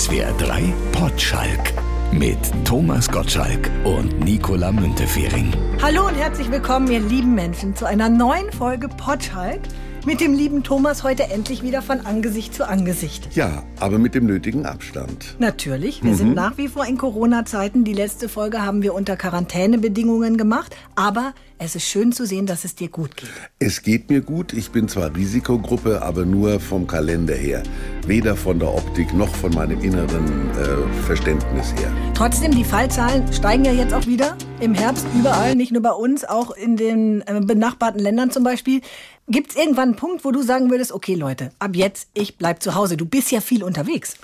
SWR 3 Potschalk mit Thomas Gottschalk und Nicola Müntefering. Hallo und herzlich willkommen, ihr lieben Menschen, zu einer neuen Folge Potschalk mit dem lieben Thomas heute endlich wieder von Angesicht zu Angesicht. Ja, aber mit dem nötigen Abstand. Natürlich, wir mhm. sind nach wie vor in Corona-Zeiten. Die letzte Folge haben wir unter Quarantänebedingungen gemacht, aber es ist schön zu sehen, dass es dir gut geht. Es geht mir gut. Ich bin zwar Risikogruppe, aber nur vom Kalender her. Weder von der Optik noch von meinem inneren äh, Verständnis her. Trotzdem, die Fallzahlen steigen ja jetzt auch wieder im Herbst überall, nicht nur bei uns, auch in den äh, benachbarten Ländern zum Beispiel. Gibt es irgendwann einen Punkt, wo du sagen würdest, okay Leute, ab jetzt, ich bleib zu Hause. Du bist ja viel unterwegs.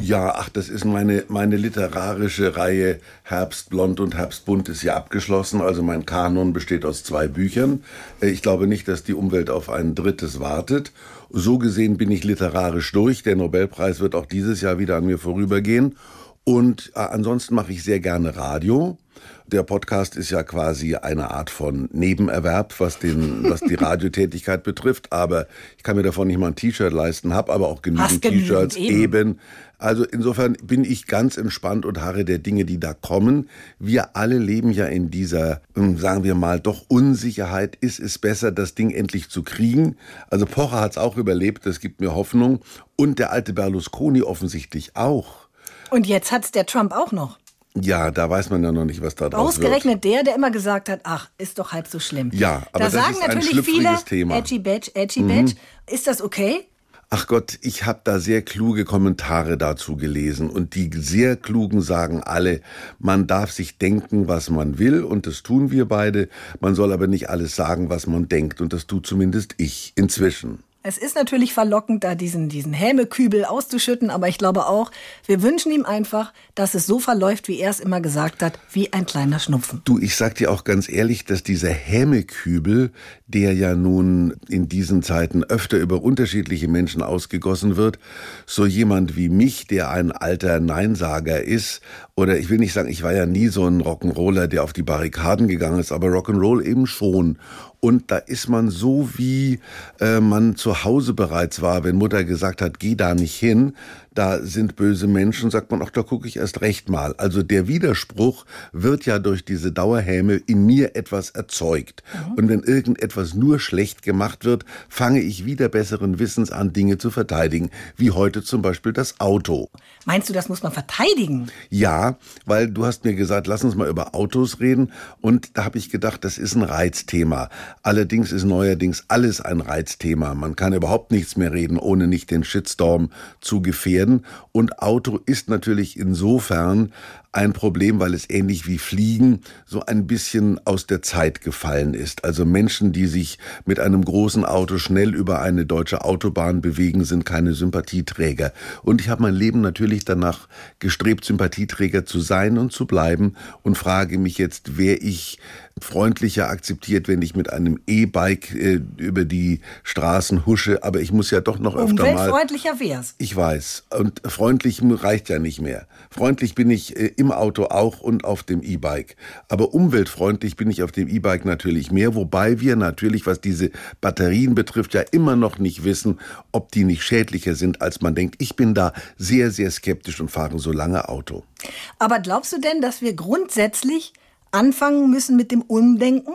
Ja, ach, das ist meine, meine literarische Reihe Herbstblond und Herbstbunt ist ja abgeschlossen. Also mein Kanon besteht aus zwei Büchern. Äh, ich glaube nicht, dass die Umwelt auf ein drittes wartet. So gesehen bin ich literarisch durch. Der Nobelpreis wird auch dieses Jahr wieder an mir vorübergehen. Und äh, ansonsten mache ich sehr gerne Radio. Der Podcast ist ja quasi eine Art von Nebenerwerb, was, den, was die Radiotätigkeit betrifft. Aber ich kann mir davon nicht mal ein T-Shirt leisten, habe aber auch genügend T-Shirts eben. eben. Also insofern bin ich ganz entspannt und harre der Dinge, die da kommen. Wir alle leben ja in dieser, ähm, sagen wir mal, doch Unsicherheit. Ist es besser, das Ding endlich zu kriegen? Also Pocher hat es auch überlebt, das gibt mir Hoffnung. Und der alte Berlusconi offensichtlich auch. Und jetzt hat es der Trump auch noch. Ja, da weiß man ja noch nicht, was da draus Ausgerechnet wird. der, der immer gesagt hat, ach, ist doch halb so schlimm. Ja, aber da das sagen ist ein natürlich viele, Thema. edgy badge, edgy mhm. badge. Ist das okay? Ach Gott, ich habe da sehr kluge Kommentare dazu gelesen und die sehr klugen sagen alle, man darf sich denken, was man will und das tun wir beide, man soll aber nicht alles sagen, was man denkt und das tut zumindest ich inzwischen. Es ist natürlich verlockend, da diesen, diesen Hämekübel auszuschütten, aber ich glaube auch, wir wünschen ihm einfach, dass es so verläuft, wie er es immer gesagt hat, wie ein kleiner Schnupfen. Du, ich sag dir auch ganz ehrlich, dass dieser Hämekübel, der ja nun in diesen Zeiten öfter über unterschiedliche Menschen ausgegossen wird, so jemand wie mich, der ein alter Neinsager ist, oder ich will nicht sagen, ich war ja nie so ein Rock'n'Roller, der auf die Barrikaden gegangen ist, aber Rock'n'Roll eben schon. Und da ist man so, wie äh, man zu Hause bereits war, wenn Mutter gesagt hat, geh da nicht hin, da sind böse Menschen, sagt man, ach, da gucke ich erst recht mal. Also der Widerspruch wird ja durch diese Dauerhäme in mir etwas erzeugt. Mhm. Und wenn irgendetwas nur schlecht gemacht wird, fange ich wieder besseren Wissens an, Dinge zu verteidigen, wie heute zum Beispiel das Auto. Meinst du, das muss man verteidigen? Ja, weil du hast mir gesagt, lass uns mal über Autos reden. Und da habe ich gedacht, das ist ein Reizthema. Allerdings ist neuerdings alles ein Reizthema. Man kann überhaupt nichts mehr reden, ohne nicht den Shitstorm zu gefährden werden. Und Auto ist natürlich insofern ein Problem, weil es ähnlich wie Fliegen so ein bisschen aus der Zeit gefallen ist. Also Menschen, die sich mit einem großen Auto schnell über eine deutsche Autobahn bewegen, sind keine Sympathieträger. Und ich habe mein Leben natürlich danach gestrebt, Sympathieträger zu sein und zu bleiben und frage mich jetzt, wer ich freundlicher akzeptiert, wenn ich mit einem E-Bike äh, über die Straßen husche, aber ich muss ja doch noch öfter mal... Umweltfreundlicher wär's. Ich weiß. Und freundlich reicht ja nicht mehr. Freundlich bin ich äh, im Auto auch und auf dem E-Bike. Aber umweltfreundlich bin ich auf dem E-Bike natürlich mehr, wobei wir natürlich, was diese Batterien betrifft, ja immer noch nicht wissen, ob die nicht schädlicher sind, als man denkt. Ich bin da sehr, sehr skeptisch und fahre so lange Auto. Aber glaubst du denn, dass wir grundsätzlich anfangen müssen mit dem Umdenken?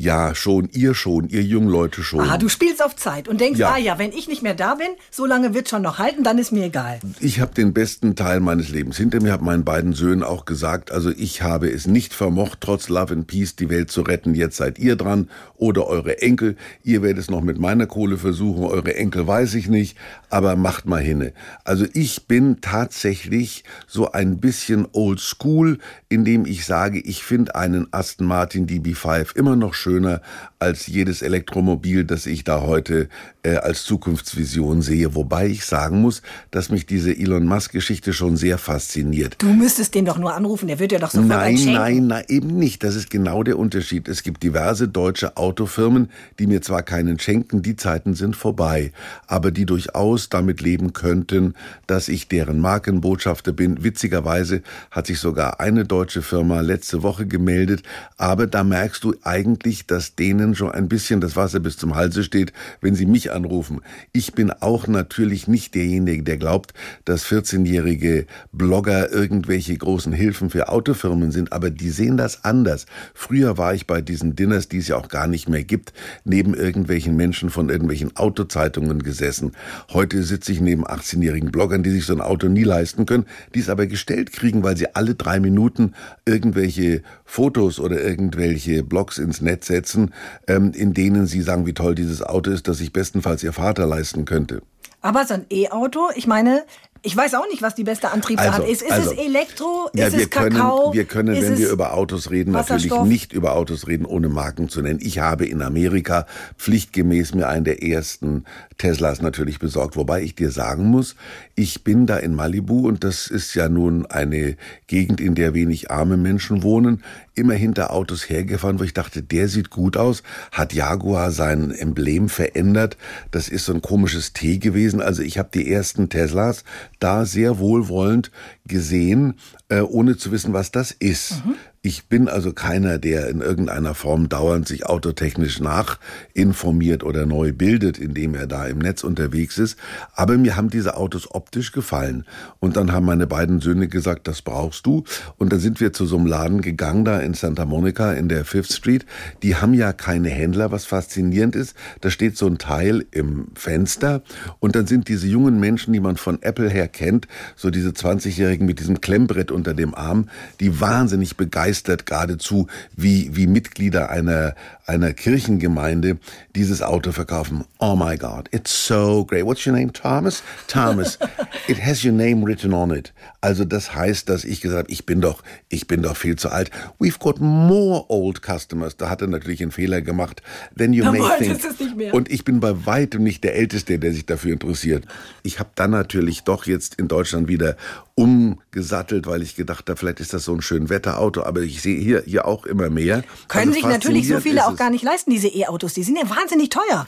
Ja, schon, ihr schon, ihr jungen Leute schon. Ah, du spielst auf Zeit und denkst, ja. ah ja, wenn ich nicht mehr da bin, so lange wird schon noch halten, dann ist mir egal. Ich habe den besten Teil meines Lebens hinter mir, habe meinen beiden Söhnen auch gesagt, also ich habe es nicht vermocht, trotz Love and Peace die Welt zu retten. Jetzt seid ihr dran oder eure Enkel. Ihr werdet es noch mit meiner Kohle versuchen, eure Enkel weiß ich nicht, aber macht mal hinne. Also ich bin tatsächlich so ein bisschen old school, indem ich sage, ich finde einen Aston Martin DB5 immer noch schön schöner als jedes Elektromobil, das ich da heute äh, als Zukunftsvision sehe. Wobei ich sagen muss, dass mich diese Elon Musk-Geschichte schon sehr fasziniert. Du müsstest den doch nur anrufen, der wird ja doch sofort Nein, nein, nein, eben nicht. Das ist genau der Unterschied. Es gibt diverse deutsche Autofirmen, die mir zwar keinen schenken, die Zeiten sind vorbei, aber die durchaus damit leben könnten, dass ich deren Markenbotschafter bin. Witzigerweise hat sich sogar eine deutsche Firma letzte Woche gemeldet, aber da merkst du eigentlich, dass denen schon ein bisschen das Wasser bis zum Halse steht, wenn sie mich anrufen. Ich bin auch natürlich nicht derjenige, der glaubt, dass 14-jährige Blogger irgendwelche großen Hilfen für Autofirmen sind, aber die sehen das anders. Früher war ich bei diesen Dinners, die es ja auch gar nicht mehr gibt, neben irgendwelchen Menschen von irgendwelchen Autozeitungen gesessen. Heute sitze ich neben 18-jährigen Bloggern, die sich so ein Auto nie leisten können, die es aber gestellt kriegen, weil sie alle drei Minuten irgendwelche Fotos oder irgendwelche Blogs ins Netz setzen, ähm, in denen sie sagen, wie toll dieses Auto ist, das sich bestenfalls ihr Vater leisten könnte. Aber so ein E-Auto, ich meine, ich weiß auch nicht, was die beste Antriebsart Also, ist. Ist also, es Elektro? Ja, ist wir es Kakao? können, wir können, wenn wir über Autos reden, natürlich nicht über Autos reden, ohne Marken zu nennen. Ich habe in Amerika pflichtgemäß mir einen der ersten Teslas natürlich besorgt, wobei ich dir sagen muss, ich bin da in Malibu und das ist ja nun eine Gegend, in der wenig arme Menschen wohnen, immer hinter Autos hergefahren, wo ich dachte, der sieht gut aus, hat Jaguar sein Emblem verändert, das ist so ein komisches T gewesen, also ich habe die ersten Teslas da sehr wohlwollend gesehen, äh, ohne zu wissen, was das ist. Ich bin also keiner, der in irgendeiner Form dauernd sich autotechnisch nachinformiert oder neu bildet, indem er da im Netz unterwegs ist. Aber mir haben diese Autos optisch gefallen. Und dann haben meine beiden Söhne gesagt, das brauchst du. Und dann sind wir zu so einem Laden gegangen, da in Santa Monica in der Fifth Street. Die haben ja keine Händler, was faszinierend ist. Da steht so ein Teil im Fenster. Und dann sind diese jungen Menschen, die man von Apple her kennt, so diese 20-Jährigen mit diesem Klemmbrett unter dem Arm, die wahnsinnig begeistert geradezu wie, wie Mitglieder einer, einer Kirchengemeinde dieses Auto verkaufen. Oh my God, it's so great. What's your name? Thomas? Thomas. It has your name written on it. Also das heißt, dass ich gesagt habe, ich bin doch, ich bin doch viel zu alt. We've got more old customers. Da hat er natürlich einen Fehler gemacht. Then you Da may think. es nicht mehr. Und ich bin bei weitem nicht der Älteste, der sich dafür interessiert. Ich habe dann natürlich doch jetzt in Deutschland wieder umgesattelt, weil ich gedacht habe, vielleicht ist das so ein schön Wetterauto, aber ich sehe hier, hier auch immer mehr. Können Also sich natürlich so viele auch. Gar nicht leisten, diese E-Autos. Die sind ja wahnsinnig teuer.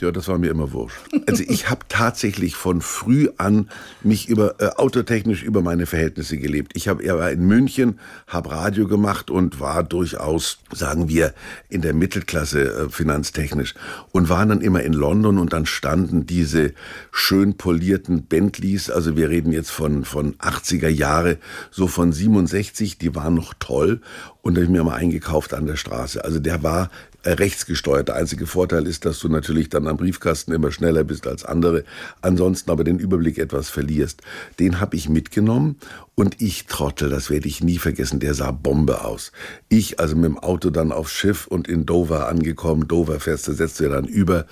Ja, das war mir immer wurscht. Also ich habe tatsächlich von früh an mich über äh, autotechnisch über meine Verhältnisse gelebt. Ich habe war in München, habe Radio gemacht und war durchaus, sagen wir, in der Mittelklasse äh, finanztechnisch und war dann immer in London und dann standen diese schön polierten Bentleys, also wir reden jetzt von von 80er Jahre, so von 67, die waren noch toll und habe ich mir mal eingekauft an der Straße. Also der war rechtsgesteuert. Der einzige Vorteil ist, dass du natürlich dann am Briefkasten immer schneller bist als andere, ansonsten aber den Überblick etwas verlierst. Den habe ich mitgenommen und ich Trottel, das werde ich nie vergessen, der sah Bombe aus. Ich also mit dem Auto dann aufs Schiff und in Dover angekommen, Dover fährst du, setzt du dann über.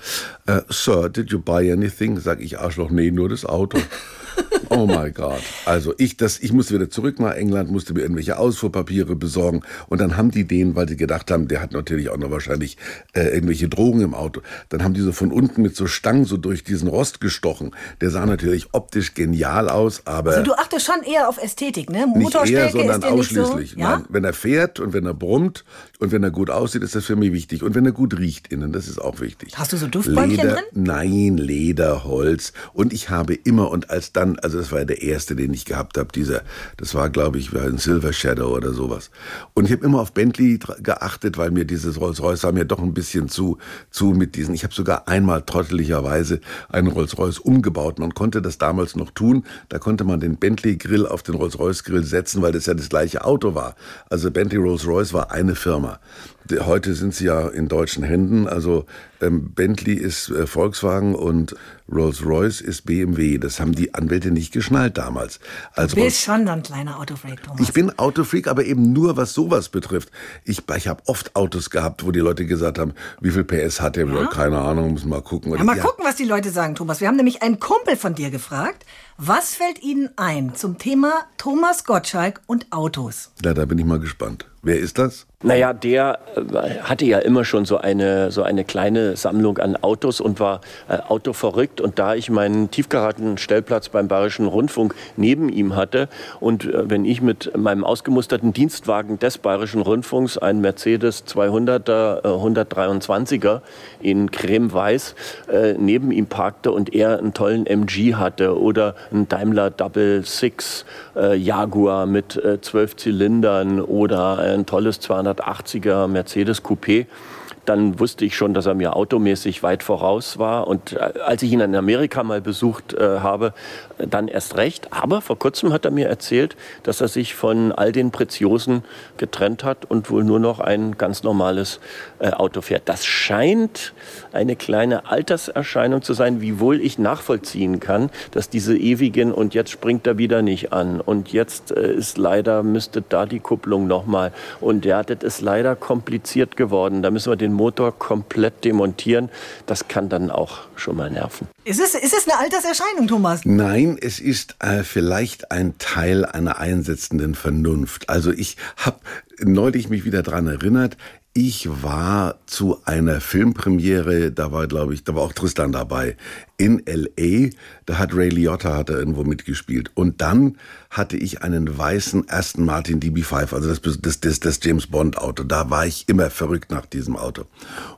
Äh, Sir, did you buy anything? Sag ich Arschloch, nee, nur das Auto. Oh my God. Also ich, das, ich musste wieder zurück nach England, musste mir irgendwelche Ausfuhrpapiere besorgen und dann haben die den, weil die gedacht haben, der hat natürlich auch noch wahrscheinlich äh, irgendwelche Drogen im Auto, dann haben die so von unten mit so Stangen so durch diesen Rost gestochen. Der sah natürlich optisch genial aus, aber Also du achtest schon eher auf Ästhetik, ne? nicht eher, Motorstärke sondern nicht so. ausschließlich. Ja? Nein, wenn er fährt und wenn er brummt und wenn er gut aussieht, ist das für mich wichtig. Und wenn er gut riecht innen, das ist auch wichtig. Hast du so Duftbäumchen Leder, drin? Nein, Leder, Holz. Und ich habe immer, und als dann, also das war ja der erste, den ich gehabt habe, dieser, das war, glaube ich, ein Silver Shadow oder sowas. Und ich habe immer auf Bentley geachtet, weil mir dieses Rolls-Royce mir doch ein bisschen zu, zu mit diesen. Ich habe sogar einmal trotteligerweise einen Rolls-Royce umgebaut. Man konnte das damals noch tun. Da konnte man den Bentley-Grill auf den Rolls-Royce-Grill setzen, weil das ja das gleiche Auto war. Also Bentley Rolls-Royce war eine Firma. Heute sind sie ja in deutschen Händen. Also ähm, Bentley ist äh, Volkswagen und Rolls-Royce ist BMW. Das haben die Anwälte nicht geschnallt damals. Als Du Rolls- bist schon ein kleiner Autofreak, Thomas. ich bin Autofreak, aber eben nur was sowas betrifft. Ich, ich habe oft Autos gehabt, wo die Leute gesagt haben, wie viel PS hat der? Ja. Keine Ahnung, muss mal gucken. ja, mal gucken, was die Leute sagen, Thomas. Wir haben nämlich einen Kumpel von dir gefragt. Was fällt Ihnen ein zum Thema Thomas Gottschalk und Autos? Ja, da bin ich mal gespannt. Wer ist das? Naja, der äh, hatte ja immer schon so eine, so eine kleine Sammlung an Autos und war äh, autoverrückt. Und da ich meinen Tiefgaragenstellplatz beim Bayerischen Rundfunk neben ihm hatte und äh, wenn ich mit meinem ausgemusterten Dienstwagen des Bayerischen Rundfunks, ein Mercedes 200er, äh, 123er in cremeweiß, äh, neben ihm parkte und er einen tollen MG hatte oder einen Daimler Double Six äh, Jaguar mit zwölf Zylindern oder ein tolles 280er Mercedes Coupé, dann wusste ich schon, dass er mir automäßig weit voraus war. Und äh, als ich ihn in Amerika mal besucht äh, habe, dann erst recht. Aber vor kurzem hat er mir erzählt, dass er sich von all den Preziosen getrennt hat und wohl nur noch ein ganz normales äh, Auto fährt. Das scheint eine kleine Alterserscheinung zu sein, wiewohl ich nachvollziehen kann, dass diese ewigen und jetzt springt er wieder nicht an und jetzt äh, ist leider, müsste da die Kupplung nochmal und ja, das ist leider kompliziert geworden. Da müssen wir den Motor komplett demontieren. Das kann dann auch schon mal nerven. Ist es, ist es eine Alterserscheinung, Thomas? Nein, es ist äh, vielleicht ein Teil einer einsetzenden Vernunft. Also ich habe neulich mich wieder dran erinnert, ich war zu einer Filmpremiere, da war, glaube ich, da war auch Tristan dabei, in L.A., da hat Ray Liotta hat er irgendwo mitgespielt. Und dann hatte ich einen weißen Aston Martin DB5, also das, das, das, das James Bond Auto. Da war ich immer verrückt nach diesem Auto.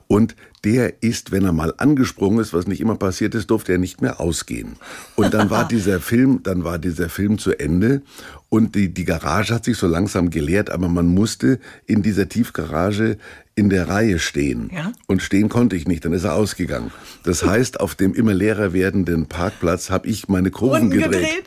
Und der ist, wenn er mal angesprungen ist, was nicht immer passiert ist, durfte er nicht mehr ausgehen. Und dann war dieser Film, dann war dieser Film zu Ende und die, die Garage hat sich so langsam geleert, aber man musste in dieser Tiefgarage in der Reihe stehen. Ja? Und stehen konnte ich nicht, dann ist er ausgegangen. Das heißt, auf dem immer leerer werdenden Parkplatz habe ich meine Kurven gedreht. gedreht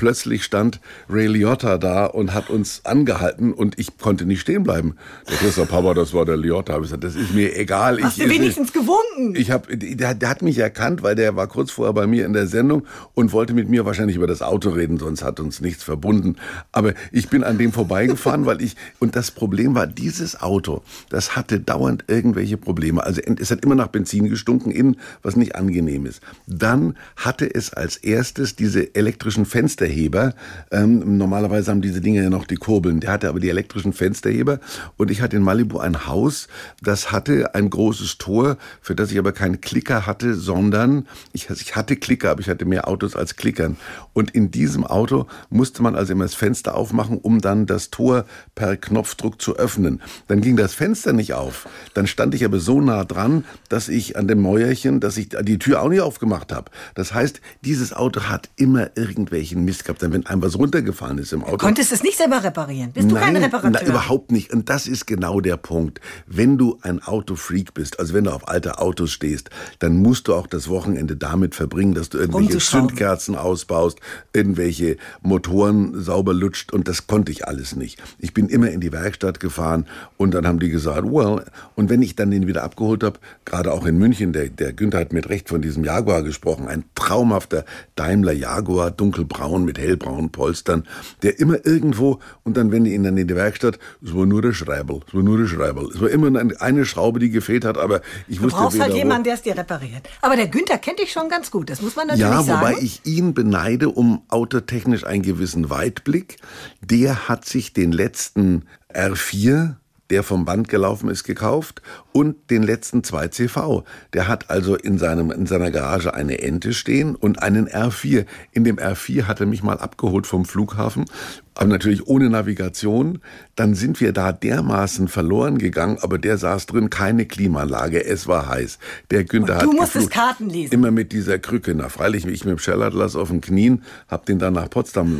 plötzlich stand Ray Liotta da und hat uns angehalten und ich konnte nicht stehen bleiben. Der Christoph Papa, das war der Liotta. Ich gesagt, das ist mir egal. Hast ich, du wenigstens gewunken? Ich hab, der, der, hat mich erkannt, weil der war kurz vorher bei mir in der Sendung und wollte mit mir wahrscheinlich über das Auto reden, sonst hat uns nichts verbunden. Aber ich bin an dem vorbeigefahren, weil ich, und das Problem war, dieses Auto, das hatte dauernd irgendwelche Probleme. Also es hat immer nach Benzin gestunken innen, was nicht angenehm ist. Dann hatte es als erstes diese elektrischen Fenster Fensterheber. Ähm, normalerweise haben diese Dinge ja noch die Kurbeln. Der hatte aber die elektrischen Fensterheber. Und ich hatte in Malibu ein Haus, das hatte ein großes Tor, für das ich aber keinen Klicker hatte, sondern ich, ich hatte Klicker, aber ich hatte mehr Autos als Klickern. Und in diesem Auto musste man also immer das Fenster aufmachen, um dann das Tor per Knopfdruck zu öffnen. Dann ging das Fenster nicht auf. Dann stand ich aber so nah dran, dass ich an dem Mäuerchen, dass ich die Tür auch nicht aufgemacht habe. Das heißt, dieses Auto hat immer irgendwelchen Mist gehabt, wenn einem was runtergefallen ist im Auto. Du konntest es nicht selber reparieren? Bist du nein, kein Reparateur? Nein, überhaupt nicht. Und das ist genau der Punkt. Wenn du ein Autofreak bist, also wenn du auf alte Autos stehst, dann musst du auch das Wochenende damit verbringen, dass du irgendwelche Zündkerzen ausbaust, irgendwelche Motoren sauber lutscht und das konnte ich alles nicht. Ich bin immer in die Werkstatt gefahren und dann haben die gesagt, well, und wenn ich dann den wieder abgeholt habe, gerade auch in München, der, der Günther hat mit Recht von diesem Jaguar gesprochen, ein traumhafter Daimler Jaguar, dunkelbraun mit hellbraunen Polstern, der immer irgendwo, und dann, wenn die ihn dann in die Werkstatt, es war nur der Schreibel, es war nur der Schreibel. Es war immer eine Schraube, die gefehlt hat, aber ich du wusste Du brauchst halt jemanden, der es dir repariert. Aber der Günther kennt dich schon ganz gut, das muss man natürlich sagen. Ja, wobei ich ihn beneide um autotechnisch einen gewissen Weitblick. Der hat sich den letzten R4 der vom Band gelaufen ist, gekauft und den letzten 2CV. Der hat also in, seinem, in seiner Garage eine Ente stehen und einen R4. In dem R4 hat er mich mal abgeholt vom Flughafen, aber natürlich ohne Navigation. Dann sind wir da dermaßen verloren gegangen, aber der saß drin, keine Klimaanlage, es war heiß. Der Günther und du hat musstest Karten lesen. Immer mit dieser Krücke. Na, freilich, ich mit dem Schellatlas auf den Knien, hab den dann nach Potsdam,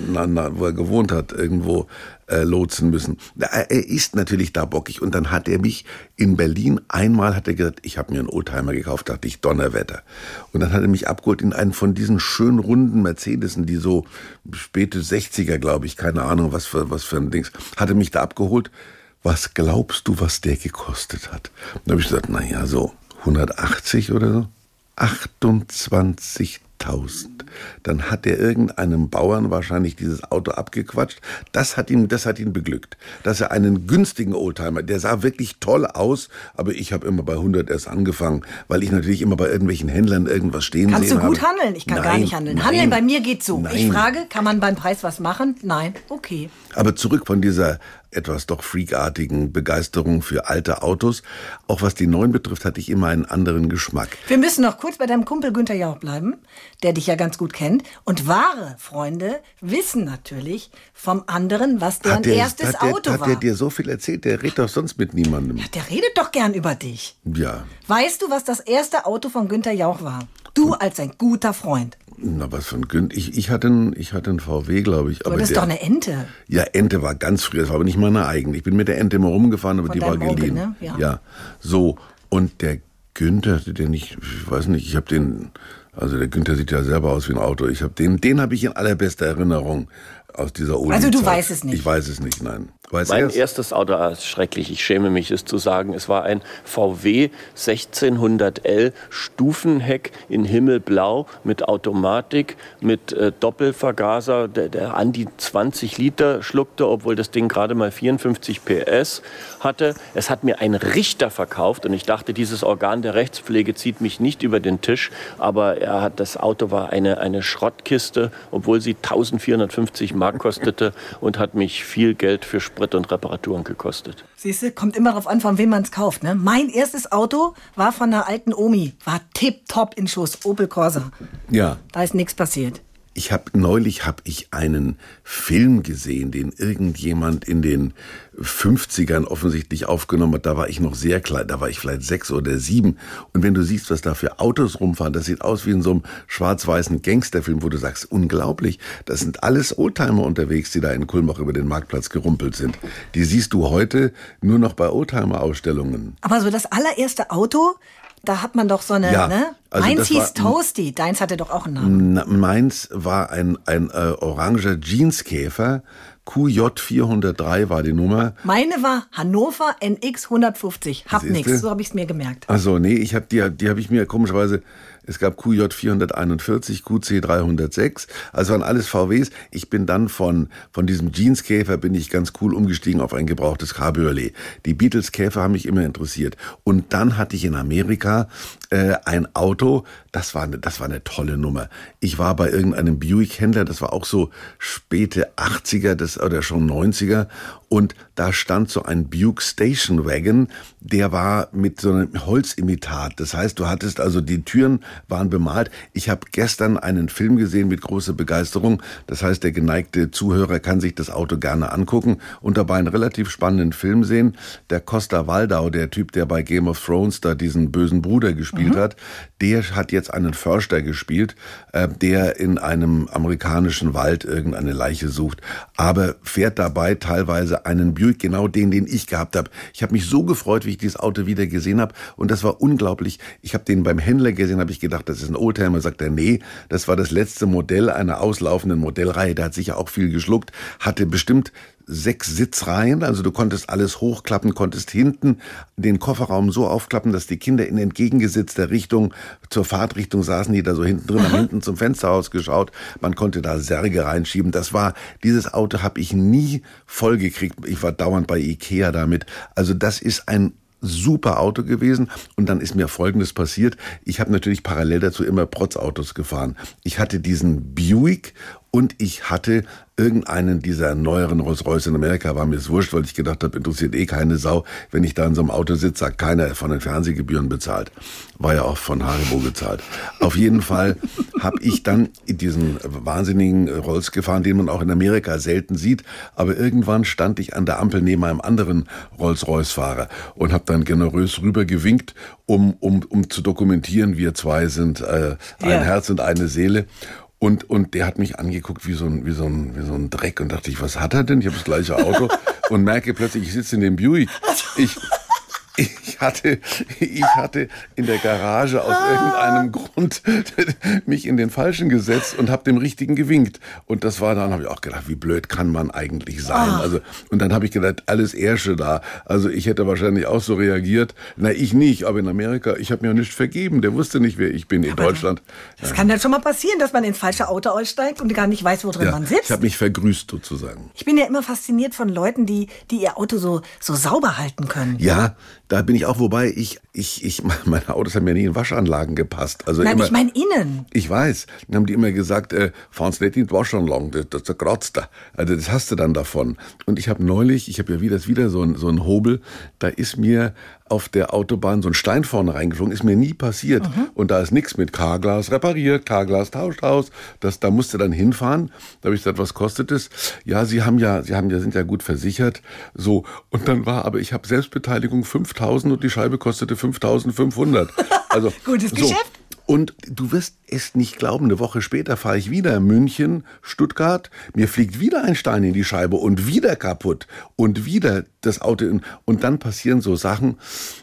wo er gewohnt hat, irgendwo äh, lotsen müssen. Er ist natürlich da bockig und dann hat er mich in Berlin einmal hat er gesagt, ich habe mir einen Oldtimer gekauft, dachte ich Donnerwetter. Und dann hat er mich abgeholt in einen von diesen schönen runden Mercedesen, die so späte 60er, glaube ich, keine Ahnung, was für was für ein Dings, hat er mich da abgeholt. Was glaubst du, was der gekostet hat? Dann habe ich gesagt, na ja, so 180 oder so. 28 1000. Dann hat er irgendeinem Bauern wahrscheinlich dieses Auto abgequatscht. Das hat ihn, das hat ihn beglückt. Dass er einen günstigen Oldtimer, der sah wirklich toll aus, aber ich habe immer bei 100 erst angefangen, weil ich natürlich immer bei irgendwelchen Händlern irgendwas stehen Kannst sehen du gut habe. handeln? Ich kann nein, gar nicht handeln. Nein, handeln bei mir geht so. Nein. Ich frage, kann man beim Preis was machen? Nein. Okay. Aber zurück von dieser etwas doch freakartigen Begeisterung für alte Autos. Auch was die neuen betrifft, hatte ich immer einen anderen Geschmack. Wir müssen noch kurz bei deinem Kumpel Günther Jauch bleiben, der dich ja ganz gut kennt. Und wahre Freunde wissen natürlich vom anderen, was deren der, erstes der, Auto hat war. Hat der dir so viel erzählt? Der redet doch sonst mit niemandem. Ja, der redet doch gern über dich. Ja. Weißt du, was das erste Auto von Günther Jauch war? Du als ein guter Freund. Na, was für ein Günther. Ich, ich, hatte einen, ich hatte einen VW, glaube ich. Aber das ist doch eine Ente. Ja, Ente war ganz früh, das war aber nicht meine eigene. Ich bin mit der Ente immer rumgefahren, aber Von die war geliehen. ne? Ja. ja. So. Und der Günther, den ich, ich weiß nicht, ich habe den, also der Günther sieht ja selber aus wie ein Auto. Ich habe den, den habe ich in allerbester Erinnerung aus dieser Oldie Also du weißt es nicht? Ich weiß es nicht, nein. Weiß mein er's? erstes Auto, ah, ist schrecklich, ich schäme mich, es zu sagen. Es war ein VW 1600L Stufenheck in Himmelblau mit Automatik, mit äh, Doppelvergaser, der, der an die 20 Liter schluckte, obwohl das Ding gerade mal 54 PS hatte. Es hat mir ein Richter verkauft und ich dachte, dieses Organ der Rechtspflege zieht mich nicht über den Tisch. Aber er hat, das Auto war eine, eine Schrottkiste, obwohl sie 1450 Mark kostete und hat mich viel Geld für Sprit und Reparaturen gekostet. Siehst du, kommt immer darauf an, von wem man es kauft. Ne? Mein erstes Auto war von einer alten Omi, war tipptopp in Schuss, Opel Corsa. Ja. Da ist nichts passiert. Ich habe neulich habe ich einen Film gesehen, den irgendjemand in den 50ern offensichtlich aufgenommen hat. Da war ich noch sehr klein, da war ich vielleicht sechs oder sieben. Und wenn du siehst, was da für Autos rumfahren, das sieht aus wie in so einem schwarz-weißen Gangsterfilm, wo du sagst, unglaublich, das sind alles Oldtimer unterwegs, die da in Kulmbach über den Marktplatz gerumpelt sind. Die siehst du heute nur noch bei Oldtimer-Ausstellungen. Aber so das allererste Auto, da hat man doch so eine, Ja, ne? also Meins hieß war- Toasty, deins hatte doch auch einen Namen. Na, meins war ein, ein äh, oranger Jeanskäfer. QJ403 war die Nummer. Meine war Hannover NX 150. Hab nix, so habe ich es mir gemerkt. Also nee, ich habe die, die habe ich mir komischerweise. Es gab QJ 441, QC 306, also waren alles VWs. Ich bin dann von von diesem Jeanskäfer bin ich ganz cool umgestiegen auf ein gebrauchtes Cabriolet. Die Beatles Käfer haben mich immer interessiert. Und dann hatte ich in Amerika äh, ein Auto, das war eine, das war eine tolle Nummer. Ich war bei irgendeinem Buick Händler, das war auch so späte 80er das, oder schon 90er und da stand so ein Buick Station Wagon, der war mit so einem Holzimitat. Das heißt, du hattest also die Türen waren bemalt. Ich habe gestern einen Film gesehen mit großer Begeisterung. Das heißt, der geneigte Zuhörer kann sich das Auto gerne angucken und dabei einen relativ spannenden Film sehen. Der Costa Waldau, der Typ, der bei Game of Thrones da diesen bösen Bruder gespielt hat, der hat jetzt einen Förster gespielt, äh, der in einem amerikanischen Wald irgendeine Leiche sucht, aber fährt dabei teilweise einen Buick, genau den, den ich gehabt habe. Ich habe mich so gefreut, wie ich dieses Auto wieder gesehen habe und das war unglaublich. Ich habe den beim Händler gesehen, habe ich gedacht, das ist ein Oldtimer. Sagt er, nee, das war das letzte Modell einer auslaufenden Modellreihe. Der hat sicher auch viel geschluckt, hatte bestimmt sechs Sitzreihen, also du konntest alles hochklappen, konntest hinten den Kofferraum so aufklappen, dass die Kinder in entgegengesetzter Richtung zur Fahrtrichtung saßen, die da so hinten drin, haben hinten zum Fenster ausgeschaut. Man konnte da Särge reinschieben. Das war dieses Auto habe ich nie vollgekriegt. Ich war dauernd bei Ikea damit. Also das ist ein super Auto gewesen und dann ist mir Folgendes passiert. Ich habe natürlich parallel dazu immer Protzautos gefahren. Ich hatte diesen Buick und ich hatte irgendeinen dieser neueren Rolls-Royce in Amerika, war mir es wurscht, weil ich gedacht habe, interessiert eh keine Sau. Wenn ich da in so einem Auto sitze, sagt keiner von den Fernsehgebühren bezahlt. War ja auch von Haribo gezahlt. Auf jeden Fall habe ich dann diesen wahnsinnigen Rolls gefahren, den man auch in Amerika selten sieht. Aber irgendwann stand ich an der Ampel neben einem anderen Rolls-Royce-Fahrer und habe dann generös rüber gewinkt, um, um, um zu dokumentieren, wir zwei sind äh, ein Ja. Herz und eine Seele. Und, und der hat mich angeguckt wie so, ein, wie, so ein, wie so ein Dreck und dachte ich, was hat er denn? Ich habe das gleiche Auto und merke plötzlich, ich sitze in dem Buick. Ich, ich hatte, ich hatte in der Garage aus irgendeinem Grund mich in den Falschen gesetzt und habe dem Richtigen gewinkt. Und das war dann, habe ich auch gedacht, wie blöd kann man eigentlich sein? Also, und dann habe ich gedacht, alles Ersche da. Also ich hätte wahrscheinlich auch so reagiert. Na, ich nicht, aber in Amerika, ich habe mir nicht vergeben. Der wusste nicht, wer ich bin in Deutschland. Das kann dann schon mal passieren, dass man ins falsche Auto aussteigt und gar nicht weiß, wo drin Ja, man ich sitzt. habe mich vergrüßt sozusagen. Ich bin ja immer fasziniert von Leuten, die, die ihr Auto so, so sauber halten können. Ja, da bin ich auch, wobei ich, ich, ich, meine Autos haben ja nie in Waschanlagen gepasst. Also Nein, immer, ich meine innen. Ich weiß. Dann haben die immer gesagt, äh, fahr's nicht in die Waschanlagen, das, das kratzt da. Also das hast du dann davon. Und ich habe neulich, ich habe ja wieder, wieder so ein, so ein Hobel, da ist mir auf der Autobahn so ein Stein vorne reingeflogen, ist mir nie passiert. Und da ist nichts mit K-Glas repariert, K-Glas tauscht aus. Das, da musste dann hinfahren. Da habe ich gesagt, was kostet es? Ja, Sie haben ja, Sie haben ja, sind ja gut versichert. So. Und dann war, aber ich habe Selbstbeteiligung 5000 und die Scheibe kostete 5500. Also, Gutes so. Geschäft. Und du wirst es nicht glauben. Eine Woche später fahre ich wieder München, Stuttgart. Mir fliegt wieder ein Stein in die Scheibe und wieder kaputt und wieder das Auto. In, und dann passieren so Sachen.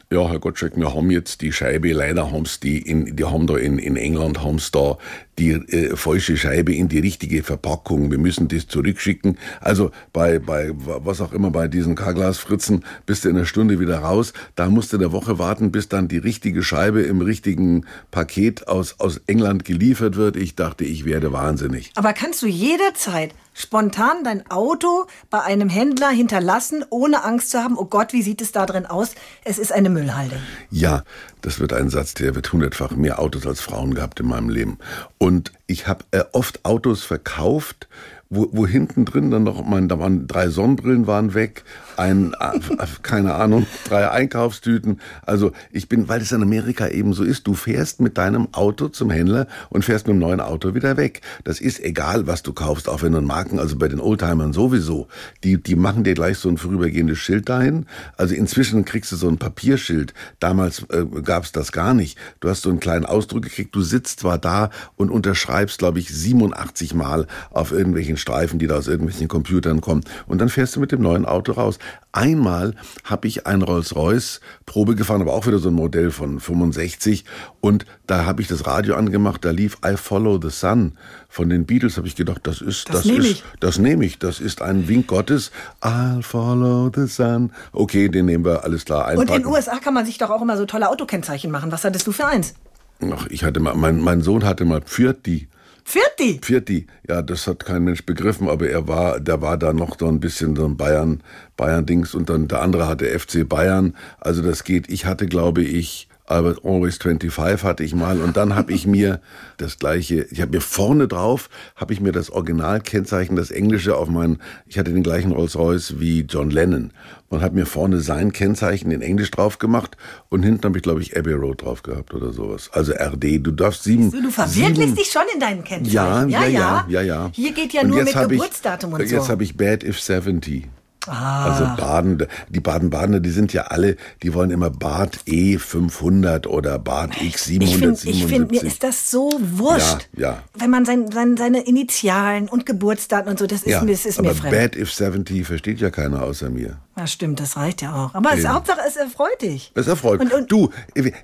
Ja, Herr Gottschalk, wir haben jetzt die Scheibe, leider haben die in, die haben da in, in England, haben da die äh, falsche Scheibe in die richtige Verpackung. Wir müssen das zurückschicken. Also bei, bei, was auch immer, bei diesen Karglasfritzen bist du in einer Stunde wieder raus. Da musst du eine Woche warten, bis dann die richtige Scheibe im richtigen Paket aus, aus England geliefert wird. Ich dachte, ich werde wahnsinnig. Aber kannst du jederzeit spontan dein Auto bei einem Händler hinterlassen, ohne Angst zu haben, oh Gott, wie sieht es da drin aus? Es ist eine Müllhalde. Ja, das wird ein Satz, der wird hundertfach mehr Autos als Frauen gehabt in meinem Leben. Und ich habe äh, oft Autos verkauft, wo, wo hinten drin dann noch, mein, da waren drei Sonnenbrillen waren weg, ein, äh, keine Ahnung, drei Einkaufstüten. Also ich bin, weil es in Amerika eben so ist, du fährst mit deinem Auto zum Händler und fährst mit dem neuen Auto wieder weg. Das ist egal, was du kaufst, auch wenn du Marken, also bei den Oldtimern sowieso. Die, die machen dir gleich so ein vorübergehendes Schild dahin. Also inzwischen kriegst du so ein Papierschild. Damals äh, gab es das gar nicht. Du hast so einen kleinen Ausdruck gekriegt, du sitzt zwar da und unterschreibst, glaube ich, 87 Mal auf irgendwelchen Streifen, die da aus irgendwelchen Computern kommen. Und dann fährst du mit dem neuen Auto raus. Einmal habe ich ein Rolls-Royce Probe gefahren, aber auch wieder so ein Modell von 65 und da habe ich das Radio angemacht, da lief I Follow the Sun von den Beatles, habe ich gedacht, das ist Das das, ist ich. das nehme ich, das ist ein Wink Gottes. I'll follow the sun. Okay, den nehmen wir alles klar Und in einpacken. den USA kann man sich doch auch immer so tolle Autokennzeichen machen. Was hattest du für eins? Ach, ich hatte mal mein, mein Sohn hatte mal Pfirti. Vierti. Pfirti, ja, das hat kein Mensch begriffen, aber er war, der war da noch so ein bisschen so ein Bayern, Bayern-Dings und dann der andere hatte FC Bayern. Also das geht. Ich hatte, glaube ich, Albert Always 25 hatte ich mal und dann habe ich mir das gleiche, ich habe mir vorne drauf, habe ich mir das Originalkennzeichen, das englische auf meinen, ich hatte den gleichen Rolls-Royce wie John Lennon und habe mir vorne sein Kennzeichen in Englisch drauf gemacht und hinten habe ich glaube ich Abbey Road drauf gehabt oder sowas. Also RD, du darfst sieben Du, du verwirklichst sieben, dich schon in deinen Kennzeichen. ja, ja, ja, ja, ja. Hier geht ja Und nur jetzt mit hab ich- Geburtsdatum und Jetzt so. habe ich Bad If 70. Ah. Also Baden, die Baden-Badener, die sind ja alle, die wollen immer Bad E 500 oder Bad X Ich finde, ich 777. find, mir ist das so wurscht. Ja, ja. Wenn man sein, sein, seine Initialen und Geburtsdaten und so, das ist, ja, mir, das ist mir aber fremd. Bad If 70 versteht ja keiner außer mir. Ja, stimmt, das reicht ja auch. Aber es. Hauptsache, es erfreut dich. Es erfreut. Und, und, du,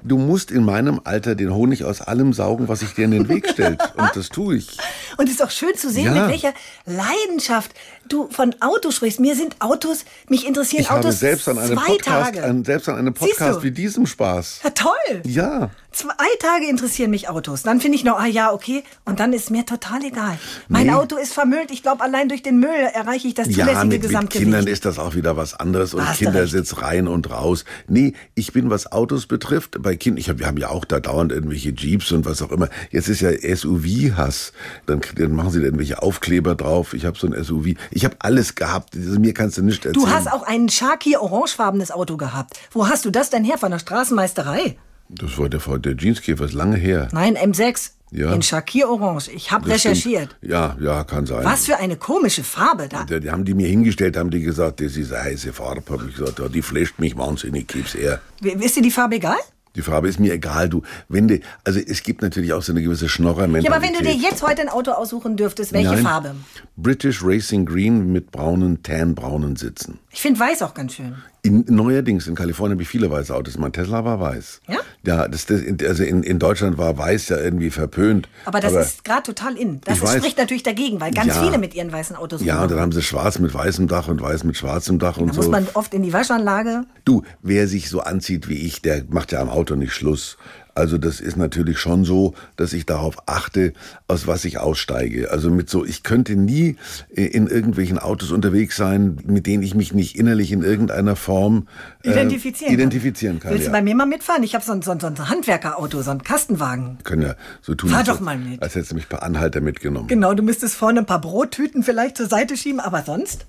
du musst in meinem Alter den Honig aus allem saugen, was sich dir in den Weg stellt. Und das tue ich. Und es ist auch schön zu sehen, Ja. mit welcher Leidenschaft du von Autos sprichst. Mir sind Autos, mich interessieren Ich Autos habe selbst an einem zwei Podcast, Tage. an, selbst an einem Podcast wie diesem Spaß. ja, toll. Ja. Zwei Tage interessieren mich Autos. Dann finde ich noch, ah ja, okay. Und dann ist mir total egal. Mein Nee. Auto ist vermüllt. Ich glaube, allein durch den Müll erreiche ich das zulässige Ja, mit, mit Gesamtgewicht. Kindern ist das auch wieder was anderes und du Kindersitz rein und raus. Nee, ich bin, was Autos betrifft, bei Kindern, ich hab, wir haben ja auch da dauernd irgendwelche Jeeps und was auch immer. Jetzt ist ja SUV-Hass. Dann, dann machen sie da irgendwelche Aufkleber drauf. Ich habe so ein SUV. Ich habe alles gehabt. Mir kannst du nicht erzählen. Du hast auch ein Sharky orangefarbenes Auto gehabt. Wo hast du das denn her? Von der Straßenmeisterei? Das war der, der Jeanskäfer, ist lange her. Nein, M6. Ja. In Shakir Orange. Ich habe recherchiert. stimmt. Ja, ja, kann sein. Was für eine komische Farbe da. Die, die haben die mir hingestellt, haben die gesagt, das ist eine heiße Farbe. Hab ich gesagt, ja, die flasht mich wahnsinnig, gib's her. Ist dir die Farbe egal? Die Farbe ist mir egal, du. Wenn du, also es gibt natürlich auch so eine gewisse Ja, Schnorrer-Mentalität. aber wenn du dir jetzt heute ein Auto aussuchen dürftest, welche Nein. Farbe? British Racing Green mit braunen, tan-braunen Sitzen. Ich finde weiß auch ganz schön. In, neuerdings in Kalifornien habe ich viele weiße Autos. Mein Tesla war weiß. Ja? Ja, das, das, also in, in Deutschland war weiß ja irgendwie verpönt. Aber das ist gerade total in. Das weiß. spricht natürlich dagegen, weil ganz Ja. viele mit ihren weißen Autos Ja, und dann haben sie schwarz mit weißem Dach und weiß mit schwarzem Dach und Da so. muss man oft in die Waschanlage. Du, wer sich so anzieht wie ich, der macht ja am Auto nicht Schluss. Also das ist natürlich schon so, dass ich darauf achte, aus was ich aussteige. Also mit so, ich könnte nie äh, in irgendwelchen Autos unterwegs sein, mit denen ich mich nicht innerlich in irgendeiner Form äh, Identifizieren. identifizieren kann. Willst ja. du bei mir mal mitfahren? Ich habe so ein, so, ein, so ein Handwerkerauto, so ein Kastenwagen. können ja so tun, Fahr doch mal mit. als hättest du mich per Anhalter mitgenommen. Genau, du müsstest vorne ein paar Brottüten vielleicht zur Seite schieben, aber sonst?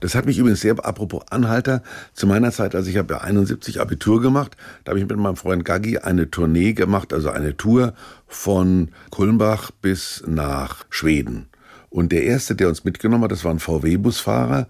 Das hat mich übrigens sehr, apropos Anhalter, zu meiner Zeit, als ich habe ja 71 Abitur gemacht, da habe ich mit meinem Freund Gaggi eine Tournee gemacht, also eine Tour von Kulmbach bis nach Schweden. Und der erste, der uns mitgenommen hat, das war ein VW-Busfahrer,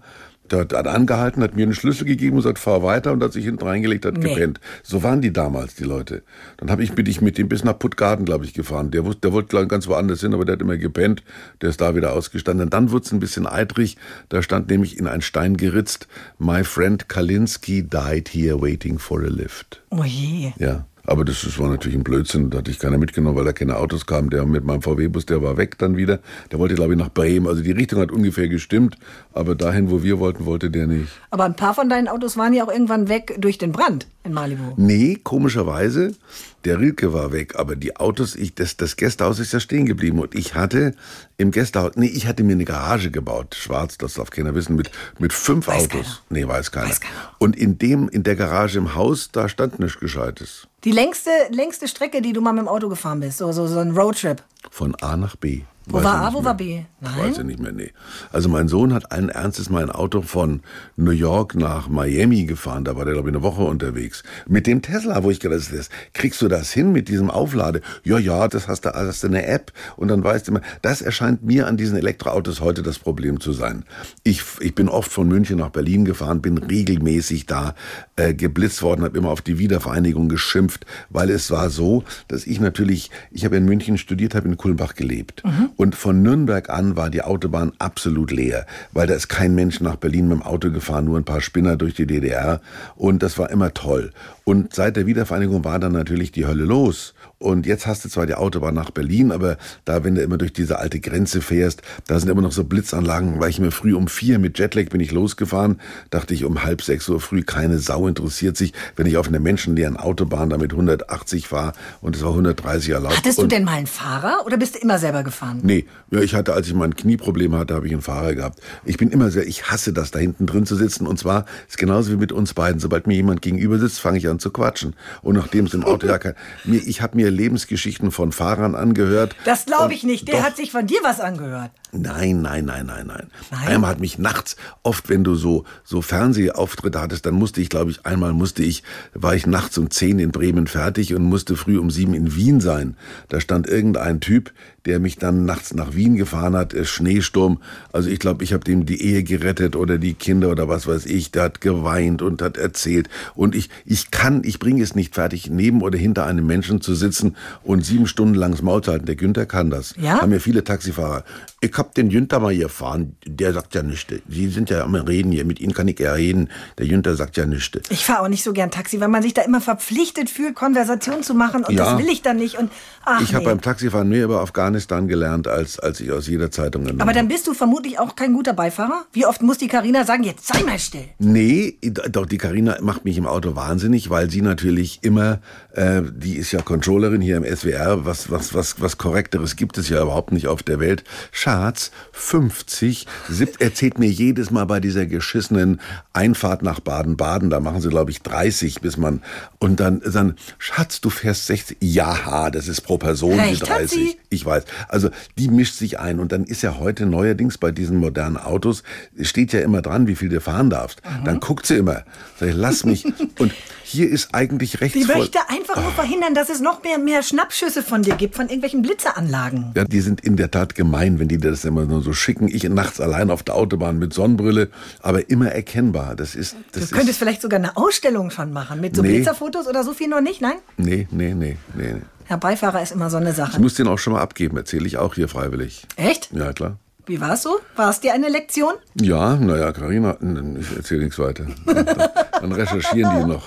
Der hat, hat angehalten, hat mir einen Schlüssel gegeben und sagt, fahr weiter und hat sich hinten reingelegt, hat Nee. gepennt. So waren die damals, die Leute. Dann habe ich, bin ich mit dem bis nach Puttgarden, glaube ich, gefahren. Der, wusste, der wollte ganz woanders hin, aber der hat immer gepennt. Der ist da wieder ausgestanden. Dann wurde es ein bisschen eitrig. Da stand nämlich in einen Stein geritzt, My friend Kalinski died here waiting for a lift. Oh je. Ja. Aber das, das war natürlich ein Blödsinn, da hatte ich keiner mitgenommen, weil da keine Autos kamen. Der mit meinem VW-Bus, der war weg dann wieder. Der wollte, glaube ich, nach Bremen. Also die Richtung hat ungefähr gestimmt, aber dahin, wo wir wollten, wollte der nicht. Aber ein paar von deinen Autos waren ja auch irgendwann weg durch den Brand in Malibu. Nee, komischerweise, der Rilke war weg, aber die Autos, ich, das, das Gästehaus ist ja stehen geblieben. Und ich hatte im Gästehaus, nee, ich hatte mir eine Garage gebaut, schwarz, das darf keiner wissen, mit, mit fünf Weiß Autos. keiner. Nee, weiß keiner. Weiß keiner. Und in dem, in der Garage im Haus, da stand nichts Gescheites. Die längste, längste Strecke, die du mal mit dem Auto gefahren bist, so, so, so ein Roadtrip. Von A nach B. Wo Weiß war A, wo mehr. war B? Nein? Weiß ich nicht mehr, nee. Also mein Sohn hat allen Ernstes mal ein Auto von New York nach Miami gefahren. Da war der, glaube ich, eine Woche unterwegs. Mit dem Tesla, wo ich gedacht habe, kriegst du das hin mit diesem Auflade? Ja, ja, das hast du, hast du eine App. Und dann weißt du immer, das erscheint mir an diesen Elektroautos heute das Problem zu sein. Ich, ich bin oft von München nach Berlin gefahren, bin regelmäßig da äh, geblitzt worden, habe immer auf die Wiedervereinigung geschimpft, weil es war so, dass ich natürlich, ich habe in München studiert, habe in Kulmbach gelebt. Und von Nürnberg an war die Autobahn absolut leer, weil da ist kein Mensch nach Berlin mit dem Auto gefahren, nur ein paar Spinner durch die DDR. Und das war immer toll. Und seit der Wiedervereinigung war dann natürlich die Hölle los. Und jetzt hast du zwar die Autobahn nach Berlin, aber da, wenn du immer durch diese alte Grenze fährst, da sind immer noch so Blitzanlagen. War ich mir früh um vier mit Jetlag bin ich losgefahren, dachte ich um halb sechs Uhr früh, keine Sau interessiert sich, wenn ich auf einer menschenleeren Autobahn da mit 180 fahre und es war 130 erlaubt. Hattest du denn mal einen Fahrer oder bist du immer selber gefahren? Nee, ja, ich hatte, als ich mein Knieproblem hatte, habe ich einen Fahrer gehabt. Ich bin immer sehr, ich hasse das, da hinten drin zu sitzen. Und zwar ist genauso wie mit uns beiden. Sobald mir jemand gegenüber sitzt, fange ich an zu quatschen. Und nachdem es im Auto ja kein, mir, ich habe mir Lebensgeschichten von Fahrern angehört. Das glaube ich nicht. Der doch, hat sich von dir was angehört. Nein, nein, nein, nein, nein. Nein? Einmal hat mich nachts, oft wenn du so, so Fernsehauftritte hattest, dann musste ich, glaube ich, einmal musste ich, war ich nachts um 10 in Bremen fertig und musste früh um 7 in Wien sein. Da stand irgendein Typ, der mich dann nachts nach Wien gefahren hat, äh, Schneesturm. Also ich glaube, ich habe dem die Ehe gerettet oder die Kinder oder was weiß ich. Der hat geweint und hat erzählt. Und ich, ich kann, ich bringe es nicht fertig, neben oder hinter einem Menschen zu sitzen und sieben Stunden lang das Maul zu halten. Der Günther kann das. Ja? Haben ja viele Taxifahrer. Ich hab den Jünter mal gefahren, der sagt ja nichts. Sie sind ja am Reden hier, mit Ihnen kann ich ja reden. Der Jünter sagt ja nichts. Ich fahre auch nicht so gern Taxi, weil man sich da immer verpflichtet fühlt, Konversation zu machen und Ja. das will ich dann nicht. Und ach, Ich habe nee. beim Taxifahren mehr über Afghanistan gelernt, als, als ich aus jeder Zeitung genommen Aber dann bist du vermutlich auch kein guter Beifahrer. Wie oft muss die Karina sagen, jetzt sei mal still. Nee, doch die Karina macht mich im Auto wahnsinnig, weil sie natürlich immer, äh, die ist ja Controllerin hier im SWR, was, was, was, was korrekteres gibt es ja überhaupt nicht auf der Welt. Schatz, 50, sieb, erzählt mir jedes Mal bei dieser geschissenen Einfahrt nach Baden-Baden, da machen sie glaube ich 30, bis man, und dann, dann, Schatz, du fährst 60, ja, das ist pro Person die Recht hat 30. sie. Ich weiß. Also die mischt sich ein und dann ist ja heute neuerdings bei diesen modernen Autos steht ja immer dran, wie viel du fahren darfst. Mhm. Dann guckt sie immer. Sag ich, lass mich. und hier ist eigentlich rechts Die möchte einfach nur verhindern, dass es noch mehr, mehr Schnappschüsse von dir gibt, von irgendwelchen Blitzeranlagen. Ja, die sind in der Tat gemein, wenn die dir das immer nur so schicken. Ich nachts allein auf der Autobahn mit Sonnenbrille, aber immer erkennbar. Das ist, das Du könntest ist, vielleicht sogar eine Ausstellung schon machen mit so Nee. Blitzerfotos oder so viel noch nicht, nein? nee, nee, nee, nee. Herr Beifahrer ist immer so eine Ich Sache. muss den auch schon mal abgeben, erzähle ich auch hier freiwillig. Echt? Ja, klar. Wie war es so? War es dir eine Lektion? Ja, naja, Karina, ich erzähle nichts weiter. Dann recherchieren die noch.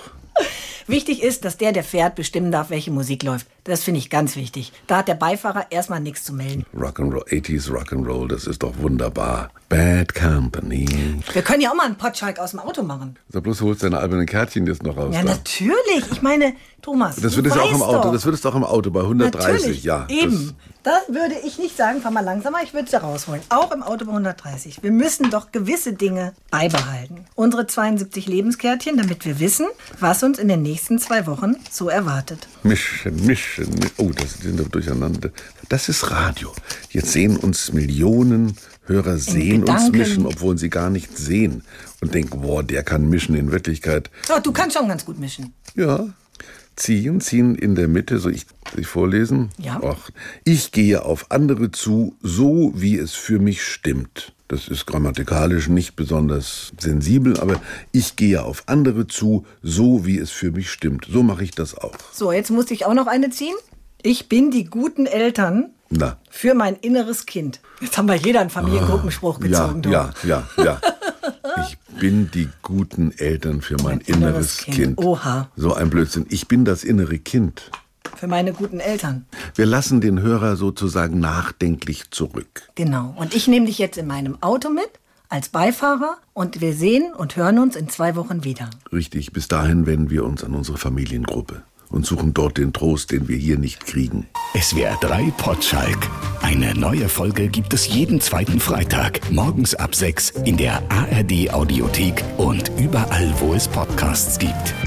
Wichtig ist, dass der, der fährt, bestimmen darf, welche Musik läuft. Das finde ich ganz wichtig. Da hat der Beifahrer erstmal nichts zu melden. Rock'n'Roll, 80s Rock'n'Roll, das ist doch wunderbar. Bad Company. Wir können ja auch mal einen Potschalk aus dem Auto machen. Sag bloß, du holst deine albernen Kärtchen jetzt noch raus. Ja, da. natürlich. Ich meine, Thomas. Das du wird es auch im Auto, Doch. das wird es doch im Auto bei 130, Natürlich. ja. Eben. Da würde ich nicht sagen, fahr mal langsamer, ich würde es ja rausholen. Auch im Auto bei 130. Wir müssen doch gewisse Dinge beibehalten. Unsere 72 Lebenskärtchen, damit wir wissen, was uns in den nächsten zwei Wochen so erwartet. Mischen, mischen. mi- Oh, das sind wir durcheinander. Das ist Radio. Jetzt sehen uns Millionen Hörer sehen uns mischen, obwohl sie gar nicht sehen und denken, boah, der kann mischen in Wirklichkeit. Oh, du kannst schon ganz gut mischen. Ja. Ziehen, ziehen in der Mitte, so ich, soll ich vorlesen? Ja. Ach, ich gehe auf andere zu, so wie es für mich stimmt. Das ist grammatikalisch nicht besonders sensibel, aber ich gehe auf andere zu, so wie es für mich stimmt. So mache ich das auch. So, jetzt musste ich auch noch eine ziehen. Ich bin die guten Eltern Na. für mein inneres Kind. Jetzt haben wir jeder einen Familiengruppenspruch gezogen. du. Ja, ja, ja, ja. Ich bin die guten Eltern für mein, inneres, inneres Kind. kind. Oha. So ein Blödsinn. Ich bin das innere Kind. Für meine guten Eltern. Wir lassen den Hörer sozusagen nachdenklich zurück. Genau. Und ich nehme dich jetzt in meinem Auto mit als Beifahrer und wir sehen und hören uns in zwei Wochen wieder. Richtig, bis dahin wenden wir uns an unsere Familiengruppe und suchen dort den Trost, den wir hier nicht kriegen. SWR 3 Potschalk. Eine neue Folge gibt es jeden zweiten Freitag, morgens ab 6 in der ARD Audiothek und überall, wo es Podcasts gibt.